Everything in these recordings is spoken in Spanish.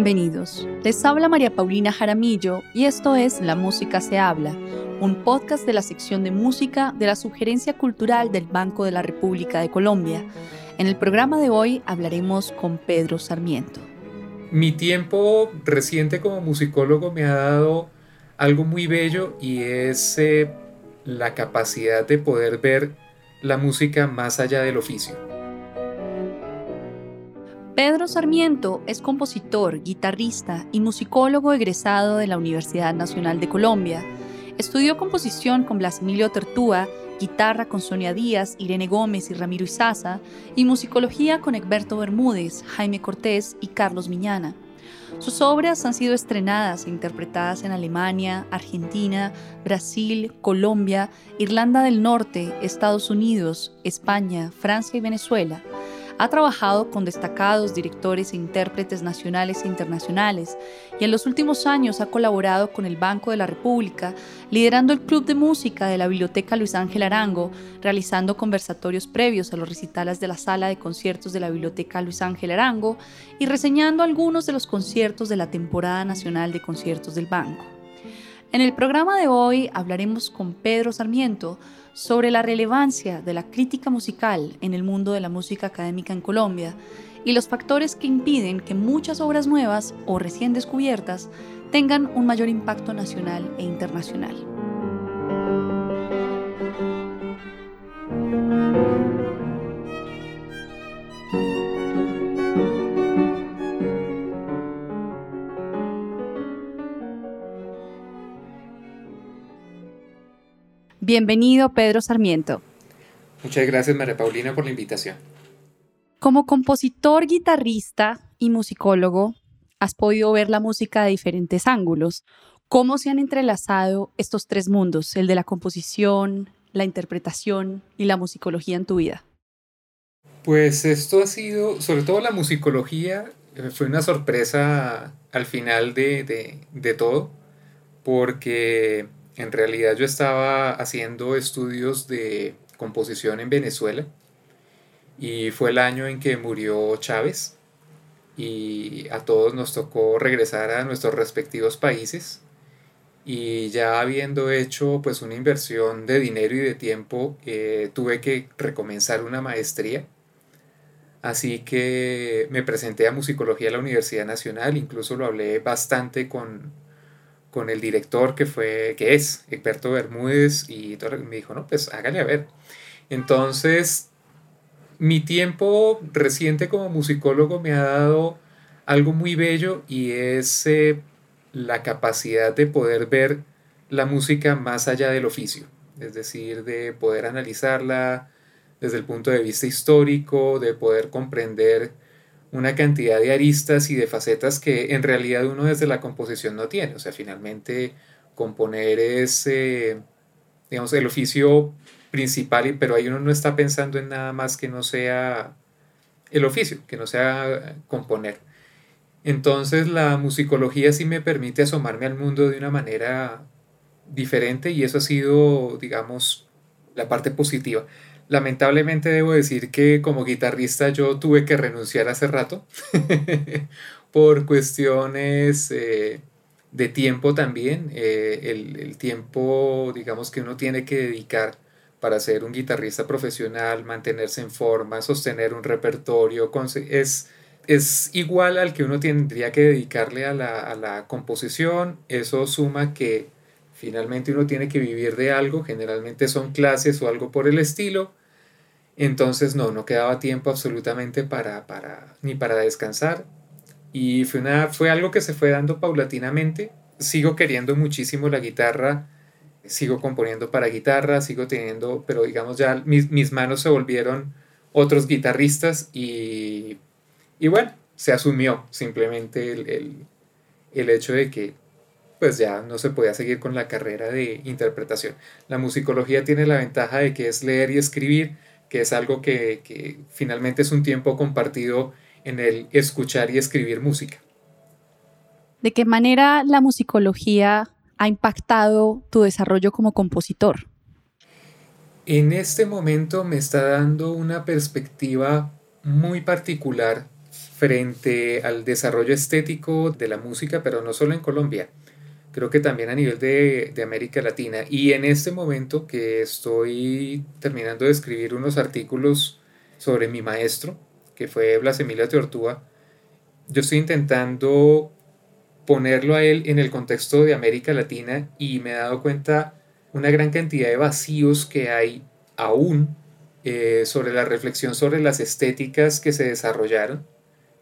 Bienvenidos. Les habla María Paulina Jaramillo y esto es La Música se habla, un podcast de la sección de música de la Sugerencia Cultural del Banco de la República de Colombia. En el programa de hoy hablaremos con Pedro Sarmiento. Mi tiempo reciente como musicólogo me ha dado algo muy bello y es eh, la capacidad de poder ver la música más allá del oficio. Pedro Sarmiento es compositor, guitarrista y musicólogo egresado de la Universidad Nacional de Colombia. Estudió composición con Blas Emilio Tertúa, guitarra con Sonia Díaz, Irene Gómez y Ramiro Izaza, y musicología con Egberto Bermúdez, Jaime Cortés y Carlos Miñana. Sus obras han sido estrenadas e interpretadas en Alemania, Argentina, Brasil, Colombia, Irlanda del Norte, Estados Unidos, España, Francia y Venezuela. Ha trabajado con destacados directores e intérpretes nacionales e internacionales y en los últimos años ha colaborado con el Banco de la República, liderando el Club de Música de la Biblioteca Luis Ángel Arango, realizando conversatorios previos a los recitales de la Sala de Conciertos de la Biblioteca Luis Ángel Arango y reseñando algunos de los conciertos de la temporada nacional de conciertos del Banco. En el programa de hoy hablaremos con Pedro Sarmiento sobre la relevancia de la crítica musical en el mundo de la música académica en Colombia y los factores que impiden que muchas obras nuevas o recién descubiertas tengan un mayor impacto nacional e internacional. Bienvenido, Pedro Sarmiento. Muchas gracias, María Paulina, por la invitación. Como compositor, guitarrista y musicólogo, has podido ver la música de diferentes ángulos. ¿Cómo se han entrelazado estos tres mundos, el de la composición, la interpretación y la musicología en tu vida? Pues esto ha sido, sobre todo la musicología, eh, fue una sorpresa al final de, de todo, porque en realidad yo estaba haciendo estudios de composición en Venezuela y fue el año en que murió Chávez y a todos nos tocó regresar a nuestros respectivos países y ya habiendo hecho pues una inversión de dinero y de tiempo eh, tuve que recomenzar una maestría. Así que me presenté a musicología a la Universidad Nacional incluso lo hablé bastante con con el director que fue, que es Egberto Bermúdez y me dijo, no, pues hágale a ver. Entonces, mi tiempo reciente como musicólogo me ha dado algo muy bello y es eh, la capacidad de poder ver la música más allá del oficio, es decir, de poder analizarla desde el punto de vista histórico, de poder comprender una cantidad de aristas y de facetas que en realidad uno desde la composición no tiene. O sea, finalmente componer es, eh, digamos, el oficio principal, pero ahí uno no está pensando en nada más que no sea el oficio, que no sea componer. Entonces la musicología sí me permite asomarme al mundo de una manera diferente y eso ha sido, digamos, la parte positiva. Lamentablemente debo decir que como guitarrista yo tuve que renunciar hace rato por cuestiones eh, de tiempo también. Eh, el, tiempo, digamos, que uno tiene que dedicar para ser un guitarrista profesional, mantenerse en forma, sostener un repertorio, es, es igual al que uno tendría que dedicarle a la, a la composición. Eso suma que finalmente uno tiene que vivir de algo, generalmente son clases o algo por el estilo, entonces no, no quedaba tiempo absolutamente para, para, ni para descansar. Y fue, una, fue algo que se fue dando paulatinamente. Sigo queriendo muchísimo la guitarra, sigo componiendo para guitarra, sigo teniendo, pero digamos ya mis, mis manos se volvieron otros guitarristas y, y bueno, se asumió simplemente el, el, el hecho de que pues ya no se podía seguir con la carrera de interpretación. La musicología tiene la ventaja de que es leer y escribir, que es algo que, finalmente es un tiempo compartido en el escuchar y escribir música. ¿De qué manera la musicología ha impactado tu desarrollo como compositor? En este momento me está dando una perspectiva muy particular frente al desarrollo estético de la música, pero no solo en Colombia, creo que también a nivel de, de, América Latina. Y en este momento que estoy terminando de escribir unos artículos sobre mi maestro, que fue Blas Emilio Teortúa, yo estoy intentando ponerlo a él en el contexto de América Latina y me he dado cuenta una gran cantidad de vacíos que hay aún eh, sobre la reflexión sobre las estéticas que se desarrollaron,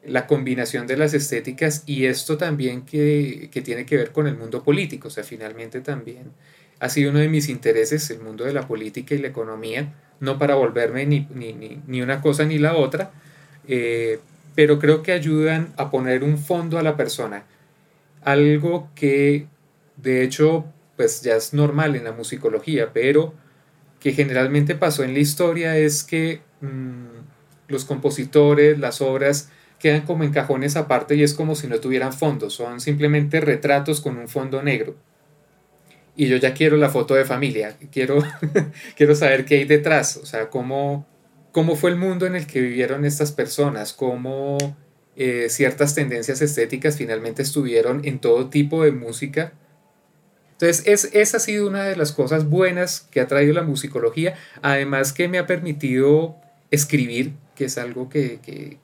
la combinación de las estéticas y esto también que, tiene que ver con el mundo político, o sea, finalmente también ha sido uno de mis intereses el mundo de la política y la economía, no para volverme ni, ni, una cosa ni la otra, eh, pero creo que ayudan a poner un fondo a la persona, algo que de hecho pues ya es normal en la musicología, pero que generalmente pasó en la historia es que mm, los compositores, las obras quedan como en cajones aparte y es como si no tuvieran fondo, son simplemente retratos con un fondo negro. Y yo ya quiero la foto de familia, quiero, quiero saber qué hay detrás, o sea, cómo, cómo fue el mundo en el que vivieron estas personas, cómo eh, ciertas tendencias estéticas finalmente estuvieron en todo tipo de música entonces, es, esa ha sido una de las cosas buenas que ha traído la musicología, además que me ha permitido escribir, que es algo que,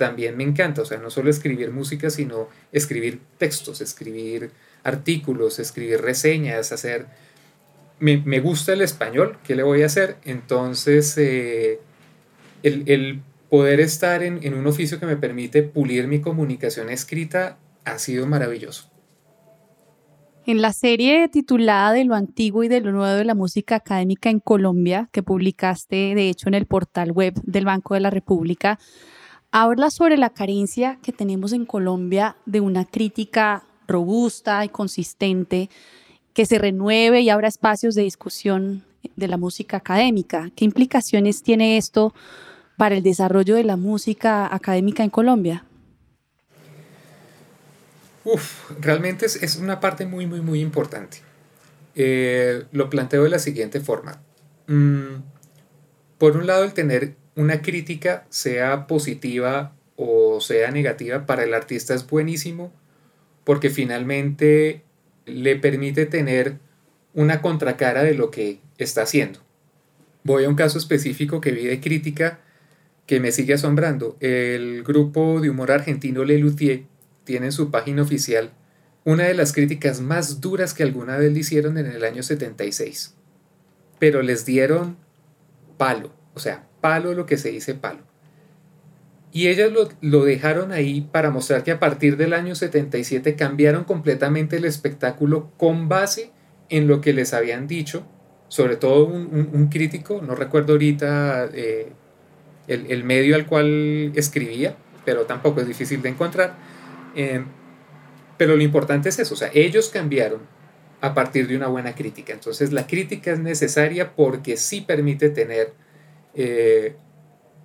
también me encanta, o sea, no solo escribir música, sino escribir textos, escribir artículos, escribir reseñas, hacer... Me, gusta el español, ¿qué le voy a hacer? Entonces, eh, el, poder estar en, en un oficio que me permite pulir mi comunicación escrita ha sido maravilloso. En la serie titulada De lo antiguo y de lo nuevo de la música académica en Colombia, que publicaste de hecho en el portal web del Banco de la República, habla sobre la carencia que tenemos en Colombia de una crítica robusta y consistente que se renueve y abra espacios de discusión de la música académica. ¿Qué implicaciones tiene esto para el desarrollo de la música académica en Colombia? Uf, realmente es, una parte muy, muy, muy importante. Eh, lo planteo de la siguiente forma. Mm, por un lado, el tener una crítica, sea positiva o sea negativa, para el artista es buenísimo porque finalmente le permite tener una contracara de lo que está haciendo. Voy a un caso específico que vi de crítica que me sigue asombrando. El grupo de humor argentino Le Luthier tiene en su página oficial una de las críticas más duras que alguna vez le hicieron en el año 76. Pero les dieron palo, o sea, palo lo que se dice palo. Y ellas lo, lo, dejaron ahí para mostrar que a partir del año 77 cambiaron completamente el espectáculo con base en lo que les habían dicho, sobre todo un, crítico, no recuerdo ahorita eh, el, el medio al cual escribía, pero tampoco es difícil de encontrar, Em, pero lo importante es eso, o sea, ellos cambiaron a partir de una buena crítica. Entonces la crítica es necesaria porque sí permite tener eh,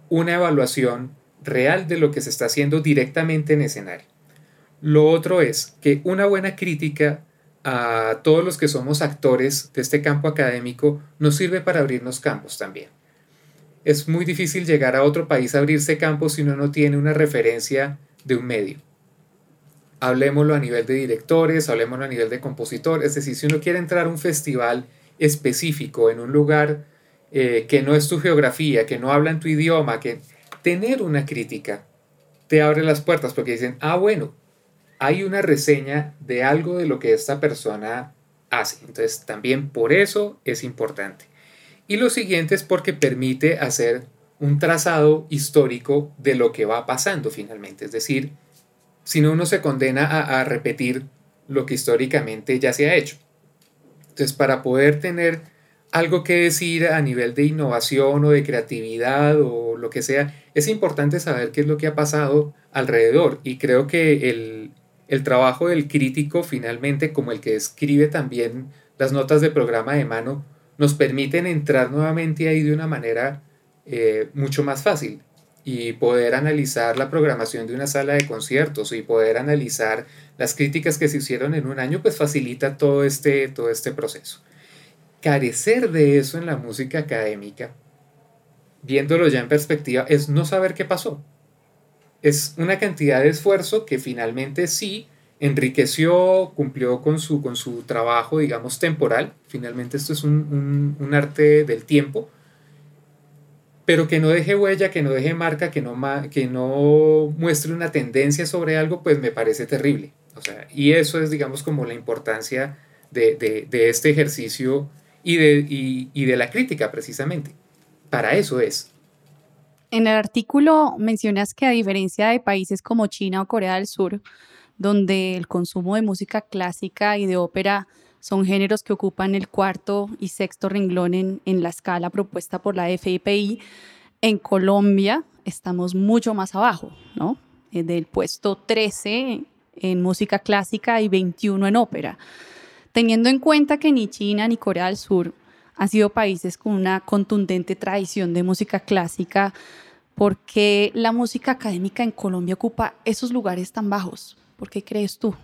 una evaluación real de lo que se está haciendo directamente en escenario. Lo otro es que una buena crítica a todos los que somos actores de este campo académico nos sirve para abrirnos campos también. Es muy difícil llegar a otro país a abrirse campos si uno no tiene una referencia de un medio hablemoslo a nivel de directores, hablemoslo a nivel de compositores, es decir, si uno quiere entrar a un festival específico en un lugar eh, que no es tu geografía, que no habla en tu idioma, que tener una crítica te abre las puertas porque dicen, ah, bueno, hay una reseña de algo de lo que esta persona hace. Entonces, también por eso es importante. Y lo siguiente es porque permite hacer un trazado histórico de lo que va pasando finalmente. Es decir, sino uno se condena a, repetir lo que históricamente ya se ha hecho. Entonces, para poder tener algo que decir a nivel de innovación o de creatividad o lo que sea, es importante saber qué es lo que ha pasado alrededor. Y creo que el, trabajo del crítico finalmente, como el que escribe también las notas de programa de mano, nos permiten entrar nuevamente ahí de una manera eh, mucho más fácil y poder analizar la programación de una sala de conciertos y poder analizar las críticas que se hicieron en un año, pues facilita todo este, todo este proceso. Carecer de eso en la música académica, viéndolo ya en perspectiva, es no saber qué pasó. es una cantidad de esfuerzo que finalmente sí enriqueció, cumplió con su, con su trabajo, digamos, temporal. Finalmente esto es un, arte del tiempo, pero que no deje huella, que no deje marca, que no, que no muestre una tendencia sobre algo, pues me parece terrible. O sea, y eso es, digamos, como la importancia de, este ejercicio y de, y de la crítica, precisamente. Para eso es. En el artículo mencionas que a diferencia de países como China o Corea del Sur, donde el consumo de música clásica y de ópera son géneros que ocupan el cuarto y sexto renglón en, la escala propuesta por la FIPI. En Colombia estamos mucho más abajo, ¿no? Eh, del puesto 13 en música clásica y 21 en ópera. Teniendo en cuenta que ni China ni Corea del Sur han sido países con una contundente tradición de música clásica, ¿por qué la música académica en Colombia ocupa esos lugares tan bajos? ¿Por qué crees tú?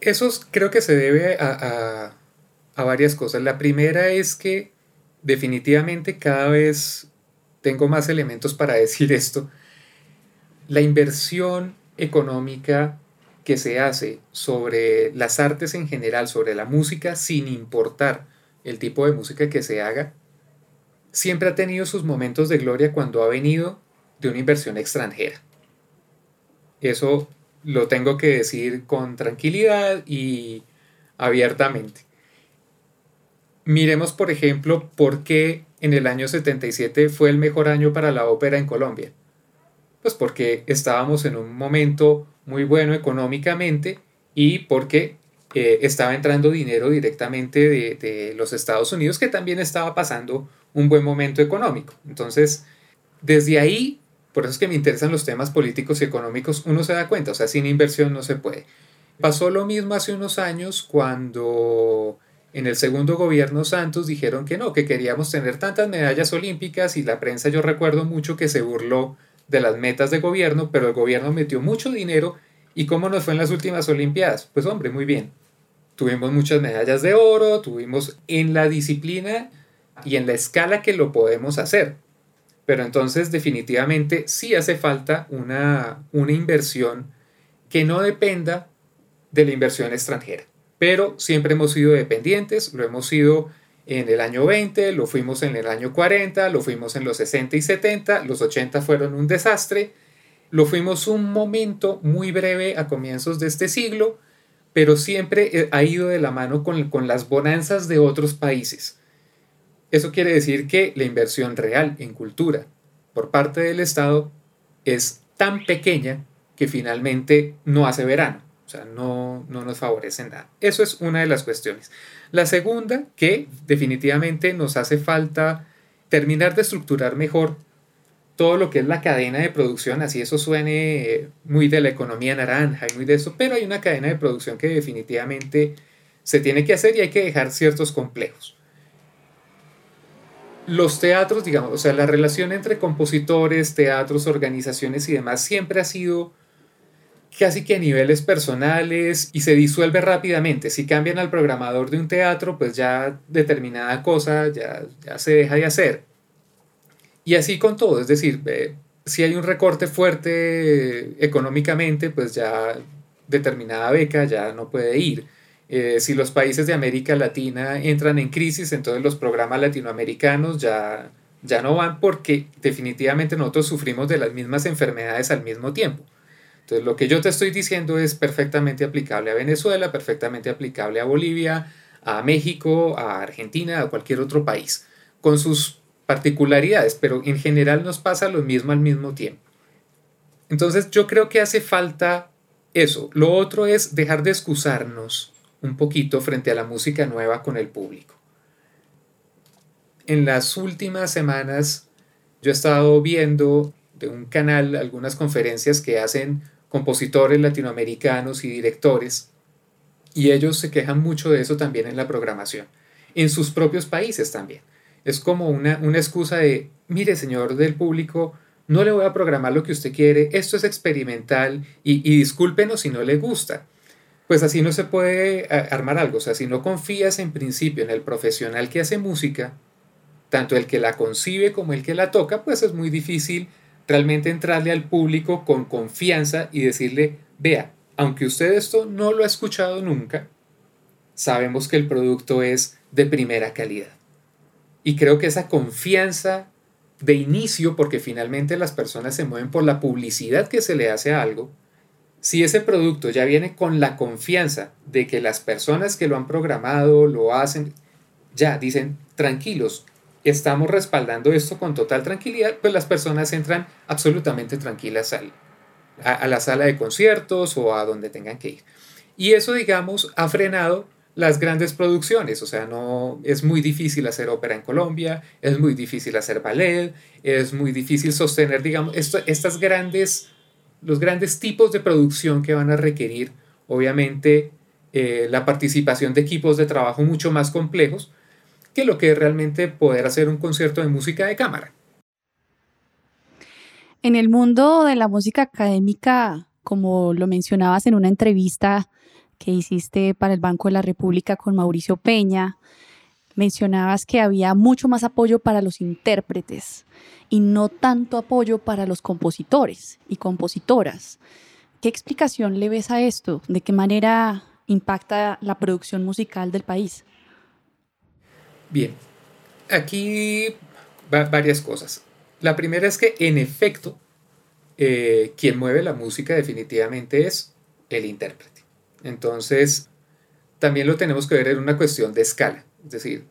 Eso creo que se debe a, varias cosas. La primera es que definitivamente cada vez tengo más elementos para decir esto. La inversión económica que se hace sobre las artes en general, sobre la música, sin importar el tipo de música que se haga, siempre ha tenido sus momentos de gloria cuando ha venido de una inversión extranjera. Eso lo tengo que decir con tranquilidad y abiertamente. Miremos, por ejemplo, por qué en el año 77 fue el mejor año para la ópera en Colombia. Pues porque estábamos en un momento muy bueno económicamente y porque eh, estaba entrando dinero directamente de, de, los Estados Unidos, que también estaba pasando un buen momento económico. Entonces, desde ahí por eso es que me interesan los temas políticos y económicos. Uno se da cuenta, o sea, sin inversión no se puede. Pasó lo mismo hace unos años cuando en el segundo gobierno Santos dijeron que no, que queríamos tener tantas medallas olímpicas y la prensa yo recuerdo mucho que se burló de las metas de gobierno, pero el gobierno metió mucho dinero y cómo nos fue en las últimas Olimpiadas. Pues hombre, muy bien. Tuvimos muchas medallas de oro, tuvimos en la disciplina y en la escala que lo podemos hacer. Pero entonces definitivamente sí hace falta una, una inversión que no dependa de la inversión extranjera. Pero siempre hemos sido dependientes, lo hemos sido en el año 20, lo fuimos en el año 40, lo fuimos en los 60 y 70, los 80 fueron un desastre, lo fuimos un momento muy breve a comienzos de este siglo, pero siempre eh, ha ido de la mano con, con las bonanzas de otros países. Eso quiere decir que la inversión real en cultura por parte del Estado es tan pequeña que finalmente no hace verano, o sea, no, no nos favorece nada. Eso es una de las cuestiones. La segunda, que definitivamente nos hace falta terminar de estructurar mejor todo lo que es la cadena de producción, así eso suene muy de la economía naranja y muy de eso, pero hay una cadena de producción que definitivamente se tiene que hacer y hay que dejar ciertos complejos. Los teatros, digamos, o sea, la relación entre compositores, teatros, organizaciones y demás siempre ha sido casi que a niveles personales y se disuelve rápidamente. Si cambian al programador de un teatro, pues ya determinada cosa ya, ya se deja de hacer. Y así con todo, es decir, si hay un recorte fuerte económicamente, pues ya determinada beca ya no puede ir. Eh, si los países de América Latina entran en crisis, entonces los programas latinoamericanos ya, ya no van porque definitivamente nosotros sufrimos de las mismas enfermedades al mismo tiempo. Entonces lo que yo te estoy diciendo es perfectamente aplicable a Venezuela, perfectamente aplicable a Bolivia, a México, a Argentina, a cualquier otro país, con sus particularidades, pero en general nos pasa lo mismo al mismo tiempo. Entonces yo creo que hace falta eso. Lo otro es dejar de excusarnos un poquito frente a la música nueva con el público. En las últimas semanas yo he estado viendo de un canal algunas conferencias que hacen compositores latinoamericanos y directores y ellos se quejan mucho de eso también en la programación, en sus propios países también. Es como una, una excusa de, mire señor del público, no le voy a programar lo que usted quiere, esto es experimental y, y discúlpenos si no le gusta pues así no se puede eh, armar algo. O sea, si no confías en principio en el profesional que hace música, tanto el que la concibe como el que la toca, pues es muy difícil realmente entrarle al público con confianza y decirle, vea, aunque usted esto no lo ha escuchado nunca, sabemos que el producto es de primera calidad. Y creo que esa confianza de inicio, porque finalmente las personas se mueven por la publicidad que se le hace a algo, si ese producto ya viene con la confianza de que las personas que lo han programado, lo hacen, ya dicen, tranquilos, estamos respaldando esto con total tranquilidad, pues las personas entran absolutamente tranquilas a, la sala de conciertos o a donde tengan que ir. Y eso, digamos, ha frenado las grandes producciones, o sea, no es muy difícil hacer ópera en Colombia, es muy difícil hacer ballet, es muy difícil sostener, digamos, estas grandes, los grandes tipos de producción que van a requerir, obviamente, eh, la participación de equipos de trabajo mucho más complejos que lo que es realmente poder hacer un concierto de música de cámara. En el mundo de la música académica, como lo mencionabas en una entrevista, que hiciste para el Banco de la República con Mauricio Peña, mencionabas que había mucho más apoyo para los intérpretes y no tanto apoyo para los compositores y compositoras. ¿Qué explicación le ves a esto? ¿De qué manera impacta la producción musical del país? Bien, aquí varias cosas. La primera es que en efecto, eh, quien mueve la música definitivamente es el intérprete. Entonces, también lo tenemos que ver en una cuestión de escala, es decir,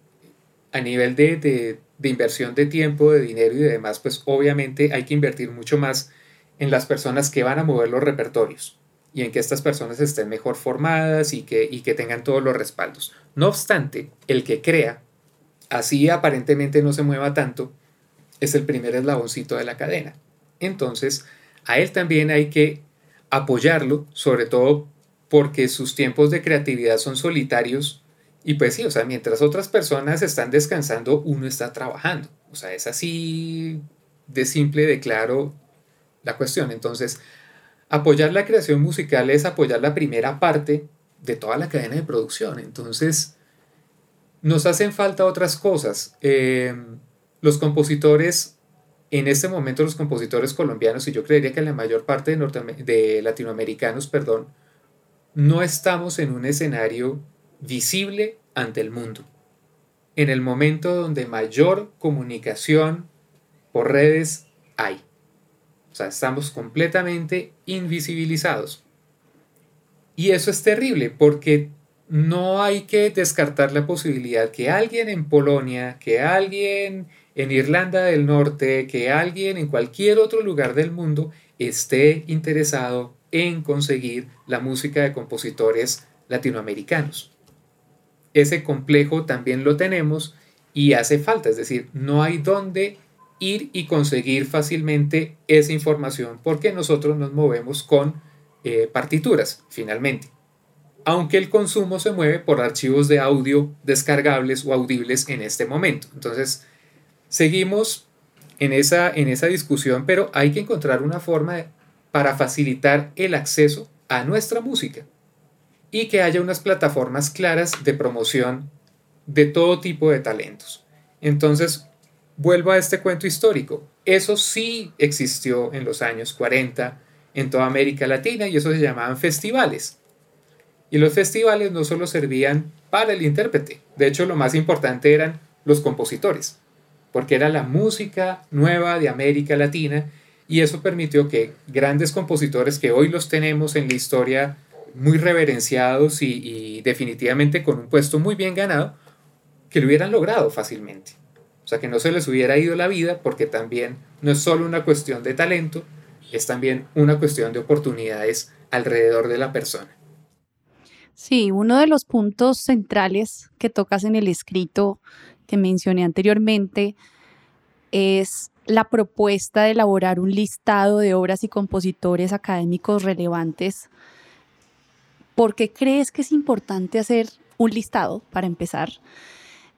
a nivel de, inversión de tiempo, de dinero y de demás, pues obviamente hay que invertir mucho más en las personas que van a mover los repertorios y en que estas personas estén mejor formadas y que, y que tengan todos los respaldos. No obstante, el que crea, así aparentemente no se mueva tanto, es el primer eslaboncito de la cadena. Entonces, a él también hay que apoyarlo, sobre todo porque sus tiempos de creatividad son solitarios y pues sí, o sea, mientras otras personas están descansando, uno está trabajando. O sea, es así de simple, de claro la cuestión. Entonces, apoyar la creación musical es apoyar la primera parte de toda la cadena de producción. Entonces, nos hacen falta otras cosas. Em, los compositores, en este momento los compositores colombianos, y yo creería que la mayor parte de, de latinoamericanos, perdón, no estamos en un escenario visible ante el mundo. En el momento donde mayor comunicación por redes hay. O sea, estamos completamente invisibilizados. Y eso es terrible porque no hay que descartar la posibilidad que alguien en Polonia, que alguien en Irlanda del Norte, que alguien en cualquier otro lugar del mundo esté interesado en conseguir la música de compositores latinoamericanos. Ese complejo también lo tenemos y hace falta, es decir, no hay dónde ir y conseguir fácilmente esa información porque nosotros nos movemos con eh, partituras, finalmente. Aunque el consumo se mueve por archivos de audio descargables o audibles en este momento. Entonces, seguimos en esa, en esa discusión, pero hay que encontrar una forma para facilitar el acceso a nuestra música y que haya unas plataformas claras de promoción de todo tipo de talentos. Entonces, vuelvo a este cuento histórico. Eso sí existió en los años 40 en toda América Latina y eso se llamaban festivales. Y los festivales no solo servían para el intérprete, de hecho lo más importante eran los compositores, porque era la música nueva de América Latina y eso permitió que grandes compositores que hoy los tenemos en la historia muy reverenciados y, definitivamente con un puesto muy bien ganado, que lo hubieran logrado fácilmente. O sea, que no se les hubiera ido la vida porque también no es solo una cuestión de talento, es también una cuestión de oportunidades alrededor de la persona. Sí, uno de los puntos centrales que tocas en el escrito que mencioné anteriormente es la propuesta de elaborar un listado de obras y compositores académicos relevantes. ¿Por qué crees que es importante hacer un listado para empezar?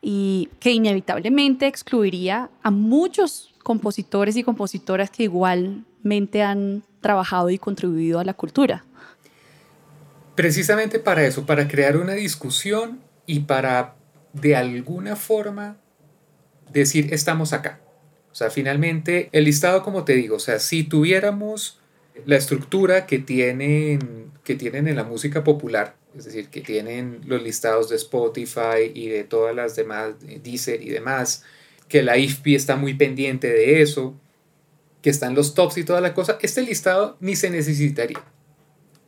Y que inevitablemente excluiría a muchos compositores y compositoras que igualmente han trabajado y contribuido a la cultura. Precisamente para eso, para crear una discusión y para de alguna forma decir estamos acá. O sea, finalmente el listado, como te digo, o sea, si tuviéramos la estructura que tienen, que tienen en la música popular, es decir, que tienen los listados de Spotify y de todas las demás, Deezer y demás, que la IFPI está muy pendiente de eso, que están los tops y toda la cosa, este listado ni se necesitaría.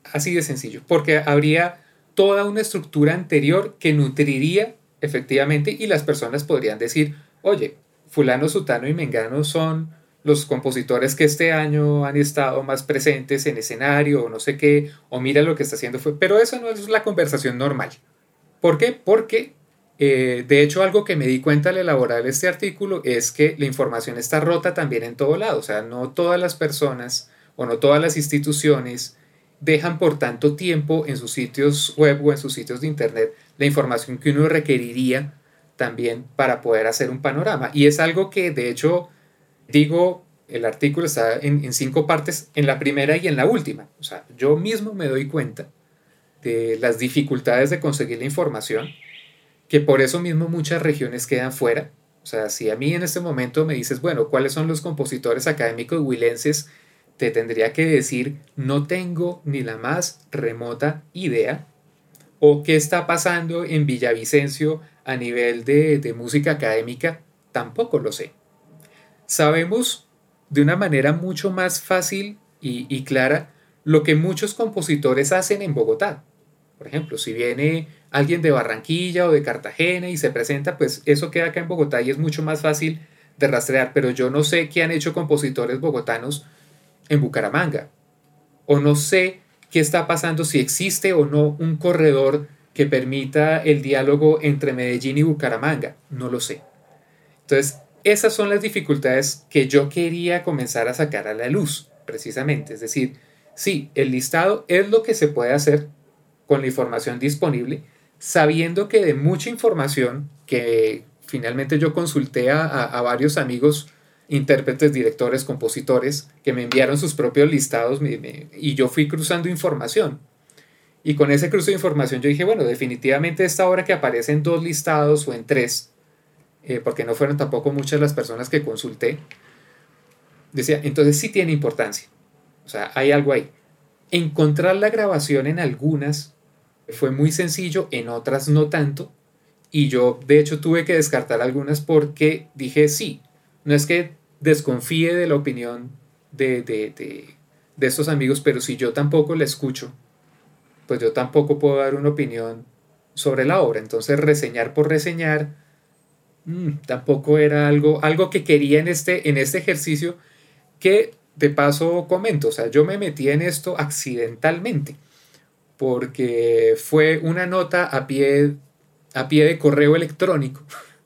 Así de sencillo, porque habría toda una estructura anterior que nutriría efectivamente y las personas podrían decir, oye, fulano, sutano y mengano son los compositores que este año han estado más presentes en escenario o no sé qué, o mira lo que está haciendo pero eso no es la conversación normal. ¿Por qué? Porque eh, de hecho algo que me di cuenta al elaborar este artículo es que la información está rota también en todo lado, o sea, no todas las personas o no todas las instituciones dejan por tanto tiempo en sus sitios web o en sus sitios de internet la información que uno requeriría también para poder hacer un panorama. Y es algo que de hecho digo, el artículo está en, cinco partes, en la primera y en la última. O sea, yo mismo me doy cuenta de las dificultades de conseguir la información, que por eso mismo muchas regiones quedan fuera. O sea, si a mí en este momento me dices, bueno, ¿cuáles son los compositores académicos huilenses? Te tendría que decir, no tengo ni la más remota idea. O qué está pasando en Villavicencio a nivel de, de música académica, tampoco lo sé sabemos de una manera mucho más fácil y, clara lo que muchos compositores hacen en Bogotá. Por ejemplo, si viene alguien de Barranquilla o de Cartagena y se presenta, pues eso queda acá en Bogotá y es mucho más fácil de rastrear, pero yo no sé qué han hecho compositores bogotanos en Bucaramanga. O no sé qué está pasando, si existe o no un corredor que permita el diálogo entre Medellín y Bucaramanga. No lo sé. Entonces, esas son las dificultades que yo quería comenzar a sacar a la luz, precisamente. Es decir, sí, el listado es lo que se puede hacer con la información disponible, sabiendo que de mucha información que finalmente yo consulté a, varios amigos, intérpretes, directores, compositores, que me enviaron sus propios listados y yo fui cruzando información. Y con ese cruce de información yo dije, bueno, definitivamente esta obra que aparece en dos listados o en tres, eh, porque no fueron tampoco muchas las personas que consulté, decía, entonces sí tiene importancia. O sea, hay algo ahí. Encontrar la grabación en algunas fue muy sencillo, en otras no tanto. Y yo, de hecho, tuve que descartar algunas porque dije, sí, no es que desconfíe de la opinión de, de, de, de estos amigos, pero si yo tampoco la escucho, pues yo tampoco puedo dar una opinión sobre la obra. Entonces, reseñar por reseñar, Mm, tampoco era algo, algo que quería en este, en este ejercicio que de paso comento, o sea, yo me metí en esto accidentalmente porque fue una nota a pie, a pie de correo electrónico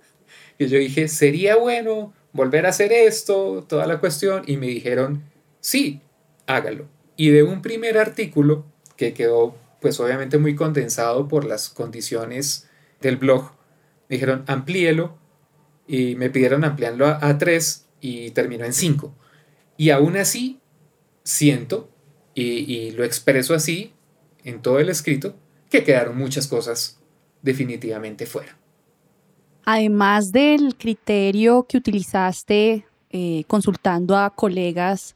y yo dije, sería bueno volver a hacer esto, toda la cuestión, y me dijeron, sí, hágalo. Y de un primer artículo que quedó pues obviamente muy condensado por las condiciones del blog, me dijeron, amplíelo y me pidieron ampliarlo a, a 3 y terminó en 5. Y aún así siento, y, lo expreso así en todo el escrito, que quedaron muchas cosas definitivamente fuera. Además del criterio que utilizaste eh, consultando a colegas,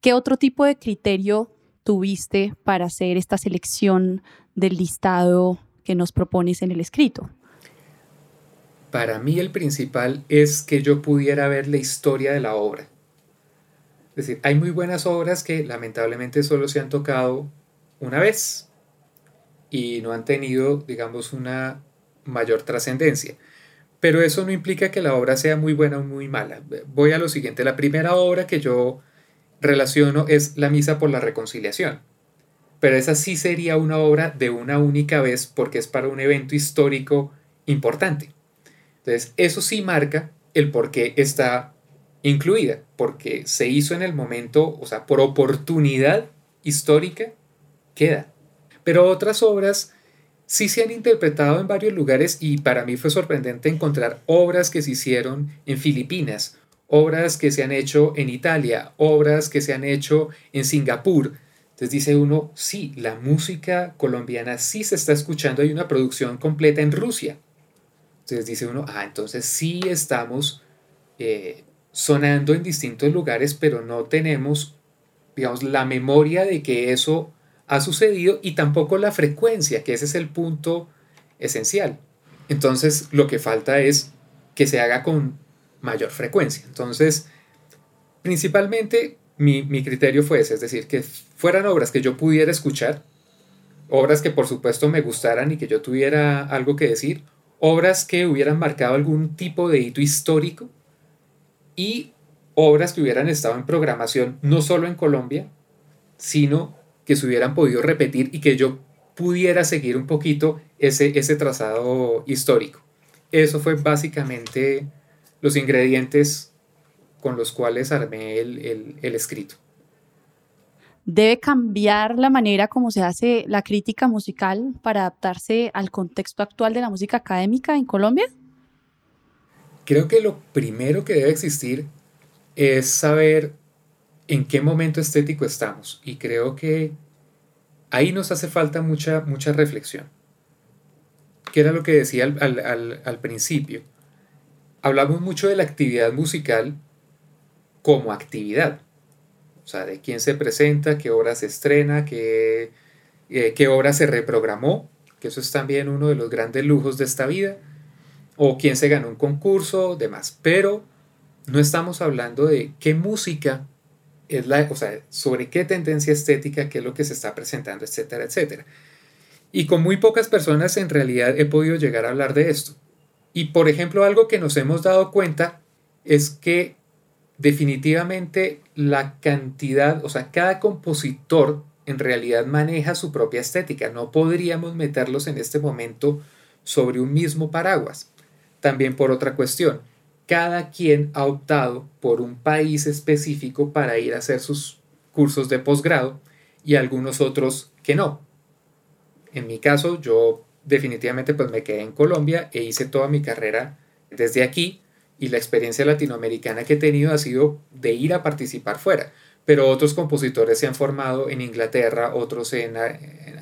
¿qué otro tipo de criterio tuviste para hacer esta selección del listado que nos propones en el escrito? para mí el principal es que yo pudiera ver la historia de la obra. Es decir, hay muy buenas obras que lamentablemente solo se han tocado una vez y no han tenido, digamos, una mayor trascendencia. Pero eso no implica que la obra sea muy buena o muy mala. Voy a lo siguiente. La primera obra que yo relaciono es La Misa por la Reconciliación. Pero esa sí sería una obra de una única vez porque es para un evento histórico importante. Entonces, eso sí marca el por qué está incluida, porque se hizo en el momento, o sea, por oportunidad histórica, queda. Pero otras obras sí se han interpretado en varios lugares y para mí fue sorprendente encontrar obras que se hicieron en Filipinas, obras que se han hecho en Italia, obras que se han hecho en Singapur. Entonces dice uno, sí, la música colombiana sí se está escuchando, hay una producción completa en Rusia. Entonces dice uno, ah, entonces sí estamos eh, sonando en distintos lugares, pero no tenemos, digamos, la memoria de que eso ha sucedido y tampoco la frecuencia, que ese es el punto esencial. Entonces, lo que falta es que se haga con mayor frecuencia. Entonces, principalmente mi, mi, criterio fue ese, es decir, que fueran obras que yo pudiera escuchar, obras que por supuesto me gustaran y que yo tuviera algo que decir, obras que hubieran marcado algún tipo de hito histórico y obras que hubieran estado en programación no solo en Colombia, sino que se hubieran podido repetir y que yo pudiera seguir un poquito ese, ese trazado histórico. Eso fue básicamente los ingredientes con los cuales armé el, el, escrito. ¿Debe cambiar la manera como se hace la crítica musical para adaptarse al contexto actual de la música académica en Colombia? Creo que lo primero que debe existir es saber en qué momento estético estamos y creo que ahí nos hace falta mucha, mucha reflexión que era lo que decía al, principio. Hablamos mucho de la actividad musical como actividad. O sea, de quién se presenta, qué obra se estrena, qué, eh, qué obra se reprogramó, que eso es también uno de los grandes lujos de esta vida, o quién se ganó un concurso, demás. Pero no estamos hablando de qué música es la, o sea, sobre qué tendencia estética, qué es lo que se está presentando, etcétera, etcétera. Y con muy pocas personas en realidad he podido llegar a hablar de esto. Y por ejemplo, algo que nos hemos dado cuenta es que definitivamente la cantidad, o sea, cada compositor en realidad maneja su propia estética. No podríamos meterlos en este momento sobre un mismo paraguas. También por otra cuestión, cada quien ha optado por un país específico para ir a hacer sus cursos de posgrado y algunos otros que no. En mi caso, yo definitivamente pues me quedé en Colombia e hice toda mi carrera desde aquí y la experiencia latinoamericana que he tenido ha sido de ir a participar fuera. Pero otros compositores se han formado en Inglaterra, otros en,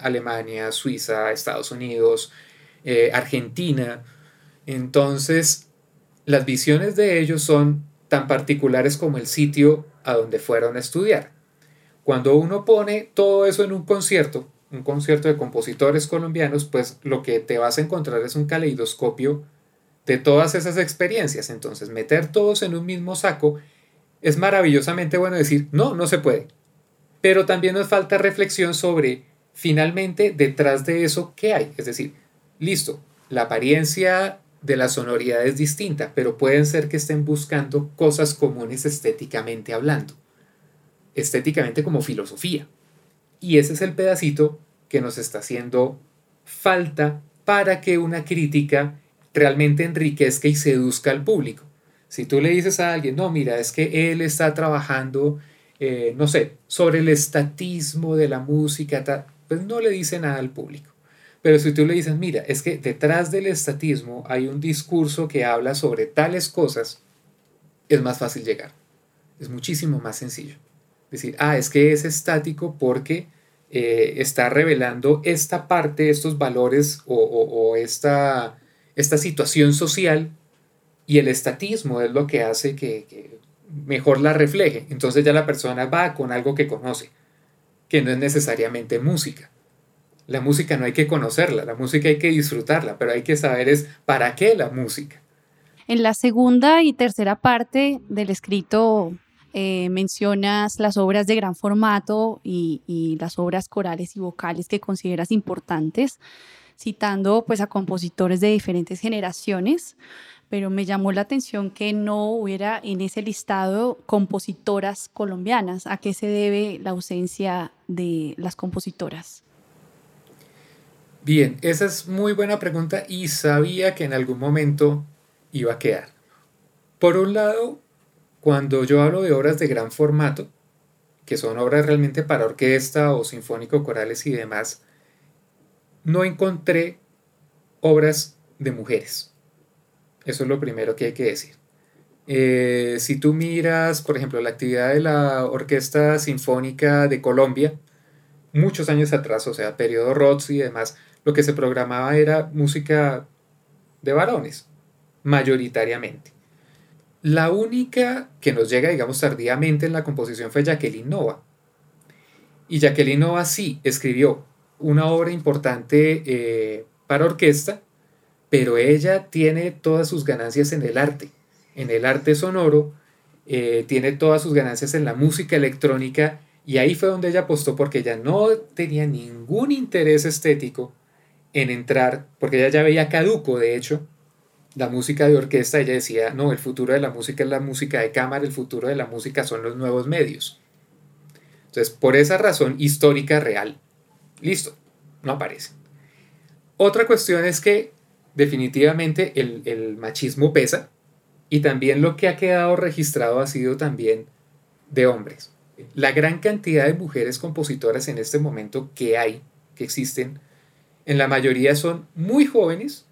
Alemania, Suiza, Estados Unidos, eh, Argentina. Entonces, las visiones de ellos son tan particulares como el sitio a donde fueron a estudiar. Cuando uno pone todo eso en un concierto, un concierto de compositores colombianos, pues lo que te vas a encontrar es un caleidoscopio de todas esas experiencias. Entonces, meter todos en un mismo saco es maravillosamente bueno decir, no, no se puede. Pero también nos falta reflexión sobre, finalmente, detrás de eso, ¿qué hay? Es decir, listo, la apariencia de la sonoridad es distinta, pero pueden ser que estén buscando cosas comunes estéticamente hablando. Estéticamente como filosofía. Y ese es el pedacito que nos está haciendo falta para que una crítica realmente enriquezca y seduzca al público. Si tú le dices a alguien, no, mira, es que él está trabajando, eh, no sé, sobre el estatismo de la música, pues no le dice nada al público. Pero si tú le dices, mira, es que detrás del estatismo hay un discurso que habla sobre tales cosas, es más fácil llegar. Es muchísimo más sencillo decir, ah, es que es estático porque eh, está revelando esta parte, estos valores o, esta, esta, situación social y el estatismo es lo que hace que, mejor la refleje. Entonces ya la persona va con algo que conoce, que no es necesariamente música. La música no hay que conocerla, la música hay que disfrutarla, pero hay que saber es para qué la música. En la segunda y tercera parte del escrito eh, mencionas las obras de gran formato y, las obras corales y vocales que consideras importantes, citando pues a compositores de diferentes generaciones, pero me llamó la atención que no hubiera en ese listado compositoras colombianas. ¿A qué se debe la ausencia de las compositoras? Bien, esa es muy buena pregunta y sabía que en algún momento iba a quedar. Por un lado, cuando yo hablo de obras de gran formato, que son obras realmente para orquesta o sinfónico, corales y demás, no encontré obras de mujeres. Eso es lo primero que hay que decir. Eh, si tú miras, por ejemplo, la actividad de la Orquesta Sinfónica de Colombia, muchos años atrás, o sea, periodo Rhodes y demás, lo que se programaba era música de varones, mayoritariamente. La única que nos llega, digamos, tardíamente en la composición fue Jacqueline Nova. Y Jacqueline Nova sí escribió una obra importante eh, para orquesta, pero ella tiene todas sus ganancias en el arte, en el arte sonoro, eh, tiene todas sus ganancias en la música electrónica y ahí fue donde ella apostó porque ella no tenía ningún interés estético en entrar, porque ella ya veía caduco, de hecho, la música de orquesta, ella decía, no, el futuro de la música es la música de cámara, el futuro de la música son los nuevos medios. Entonces, por esa razón histórica real, listo, no aparece. Otra cuestión es que definitivamente el, el machismo pesa y también lo que ha quedado registrado ha sido también de hombres la gran cantidad de mujeres compositoras en este momento que hay, que existen, en la mayoría son muy jóvenes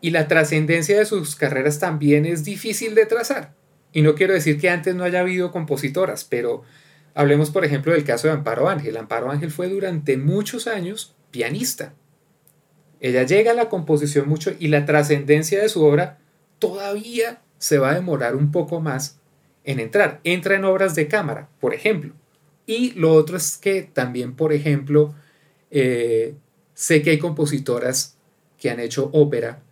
y la trascendencia de sus carreras también es difícil de trazar. Y no quiero decir que antes no haya habido compositoras, pero hablemos por ejemplo del caso de Amparo Ángel. Amparo Ángel fue durante muchos años pianista. Ella llega a la composición mucho y la trascendencia de su obra todavía se va a demorar un poco más en entrar. Entra en obras de cámara, por ejemplo. Y lo otro es que también, por ejemplo, eh, sé que hay compositoras que han hecho ópera,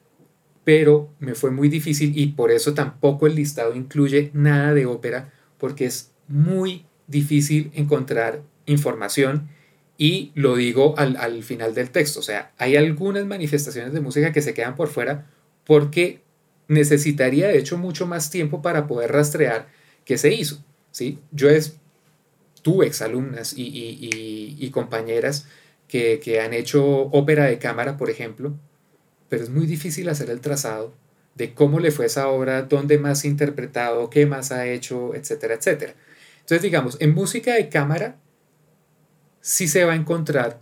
pero me fue muy difícil y por eso tampoco el listado incluye nada de ópera, porque es muy difícil encontrar información y lo digo al, al final del texto. O sea, hay algunas manifestaciones de música que se quedan por fuera porque necesitaría de hecho mucho más tiempo para poder rastrear que se hizo. ¿sí? Yo es, tuve exalumnas y, y, compañeras que, han hecho ópera de cámara, por ejemplo, pero es muy difícil hacer el trazado de cómo le fue esa obra, dónde más ha interpretado, qué más ha hecho, etcétera, etcétera. Entonces, digamos, en música de cámara sí se va a encontrar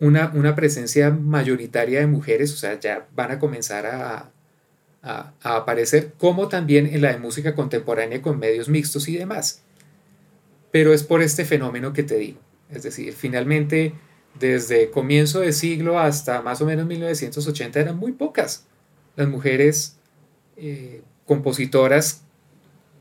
una, una presencia mayoritaria de mujeres, o sea, ya van a comenzar a, a, aparecer, como también en la de música contemporánea con medios mixtos y demás. Pero es por este fenómeno que te digo. Es decir, finalmente, desde comienzo de siglo hasta más o menos 1980 eran muy pocas las mujeres eh, compositoras,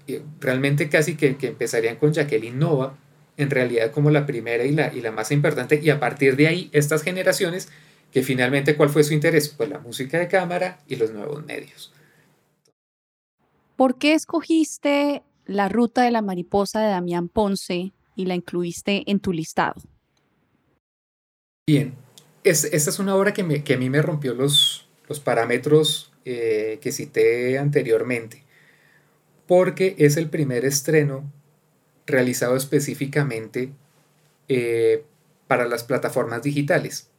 eh, realmente casi que, que, empezarían con Jacqueline Nova, en realidad como la primera y la, y la más importante, y a partir de ahí estas generaciones que finalmente cuál fue su interés, pues la música de cámara y los nuevos medios. ¿Por qué escogiste la ruta de la mariposa de Damián Ponce y la incluiste en tu listado? Bien, esta es una obra que, a mí me rompió los, los parámetros eh, que cité anteriormente, porque es el primer estreno realizado específicamente eh, para las plataformas digitales.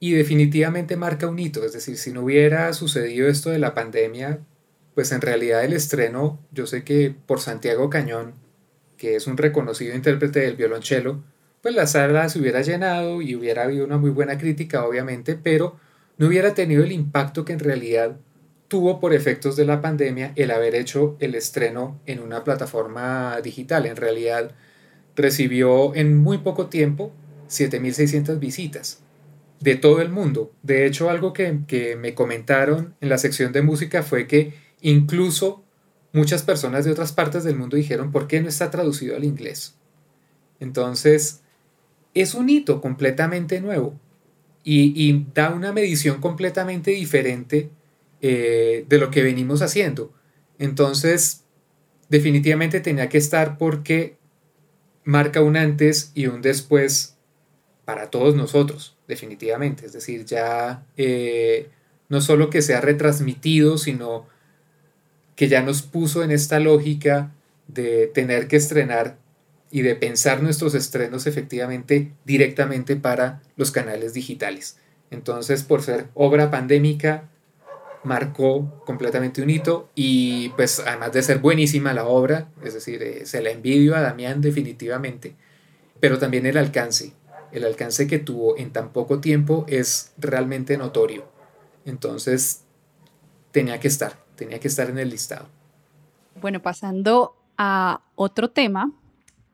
Y definitivamente marca un hito, es decir, si no hubiera sucedido esto de la pandemia, pues en realidad el estreno, yo sé que por Santiago Cañón, que es un reconocido intérprete del violonchelo, pues la sala se hubiera llenado y hubiera habido una muy buena crítica, obviamente, pero no hubiera tenido el impacto que en realidad tuvo por efectos de la pandemia el haber hecho el estreno en una plataforma digital. En realidad recibió en muy poco tiempo 7.600 visitas de todo el mundo. De hecho, algo que, me comentaron en la sección de música fue que incluso muchas personas de otras partes del mundo dijeron, ¿por qué no está traducido al inglés? Entonces, es un hito completamente nuevo y, da una medición completamente diferente eh, de lo que venimos haciendo. Entonces, definitivamente tenía que estar porque marca un antes y un después para todos nosotros definitivamente. Es decir, ya eh, no solo que se ha retransmitido, sino que ya nos puso en esta lógica de tener que estrenar y de pensar nuestros estrenos efectivamente directamente para los canales digitales. Entonces, por ser obra pandémica, marcó completamente un hito y pues además de ser buenísima la obra, es decir, eh, se la envidio a Damián definitivamente, pero también el alcance el alcance que tuvo en tan poco tiempo es realmente notorio. Entonces, tenía que estar, tenía que estar en el listado. Bueno, pasando a otro tema,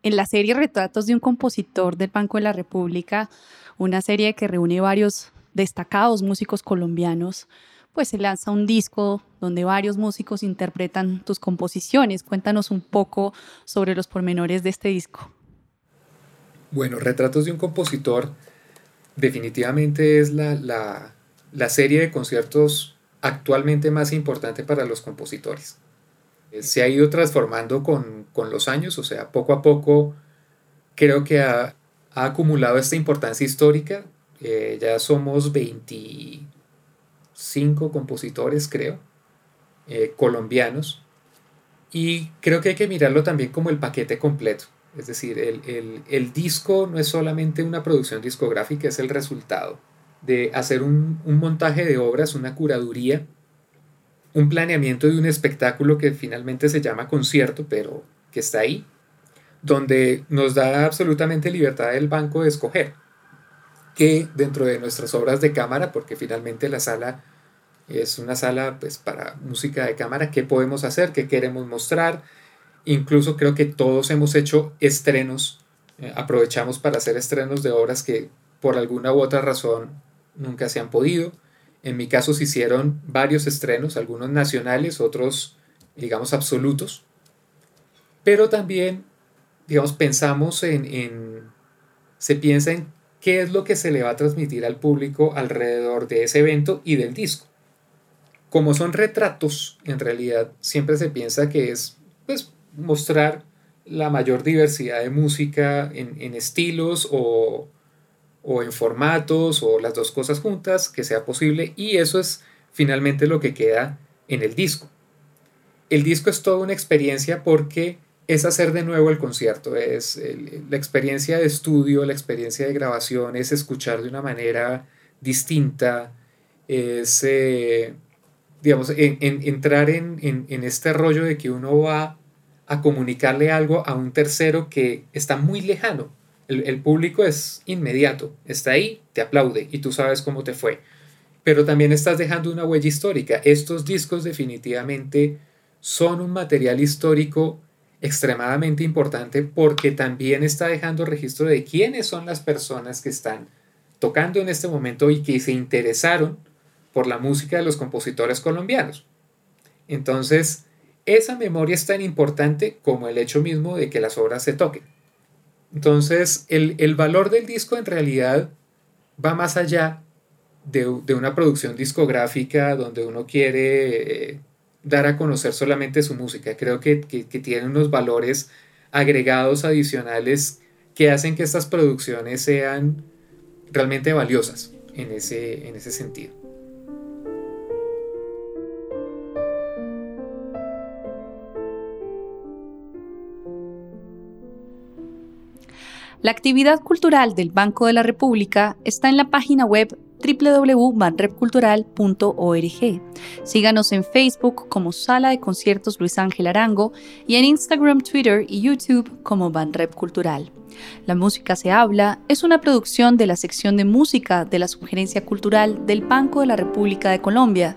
en la serie Retratos de un compositor del Banco de la República, una serie que reúne varios destacados músicos colombianos, pues se lanza un disco donde varios músicos interpretan tus composiciones. Cuéntanos un poco sobre los pormenores de este disco. Bueno, Retratos de un compositor definitivamente es la, la serie de conciertos actualmente más importante para los compositores. Se ha ido transformando con, los años, o sea, poco a poco creo que ha, acumulado esta importancia histórica. Eh, ya somos 25 compositores, creo, eh, colombianos. Y creo que hay que mirarlo también como el paquete completo. Es decir, el, el disco no es solamente una producción discográfica, es el resultado de hacer un, montaje de obras, una curaduría, un planeamiento de un espectáculo que finalmente se llama concierto, pero que está ahí, donde nos da absolutamente libertad el banco de escoger que dentro de nuestras obras de cámara, porque finalmente la sala es una sala pues, para música de cámara, qué podemos hacer, qué queremos mostrar. Incluso creo que todos hemos hecho estrenos, eh, aprovechamos para hacer estrenos de obras que por alguna u otra razón nunca se han podido. En mi caso se hicieron varios estrenos, algunos nacionales, otros, digamos, absolutos. Pero también, digamos, pensamos en, se piensa en qué es lo que se le va a transmitir al público alrededor de ese evento y del disco. Como son retratos, en realidad siempre se piensa que es pues, mostrar la mayor diversidad de música en, en estilos o, o en formatos o las dos cosas juntas, que sea posible y eso es finalmente lo que queda en el disco. El disco es toda una experiencia porque es hacer de nuevo el concierto, es la experiencia de estudio, la experiencia de grabación, es escuchar de una manera distinta, es, eh, digamos, entrar en, en este rollo de que uno va a comunicarle algo a un tercero que está muy lejano, el, público es inmediato, está ahí, te aplaude y tú sabes cómo te fue. Pero también estás dejando una huella histórica. Estos discos definitivamente son un material histórico extremadamente importante porque también está dejando registro de quiénes son las personas que están tocando en este momento y que se interesaron por la música de los compositores colombianos. Entonces, esa memoria es tan importante como el hecho mismo de que las obras se toquen. Entonces, el, valor del disco en realidad va más allá de, una producción discográfica donde uno quiere eh, dar a conocer solamente su música. Creo que, tiene unos valores agregados adicionales que hacen que estas producciones sean realmente valiosas en ese, en ese sentido. La actividad cultural del Banco de la República está en la página web www.banrepcultural.org. Síganos en Facebook como Sala de Conciertos Luis Ángel Arango y en Instagram, Twitter y YouTube como Banrep Cultural. La Música se habla es una producción de la sección de música de la Sugerencia Cultural del Banco de la República de Colombia.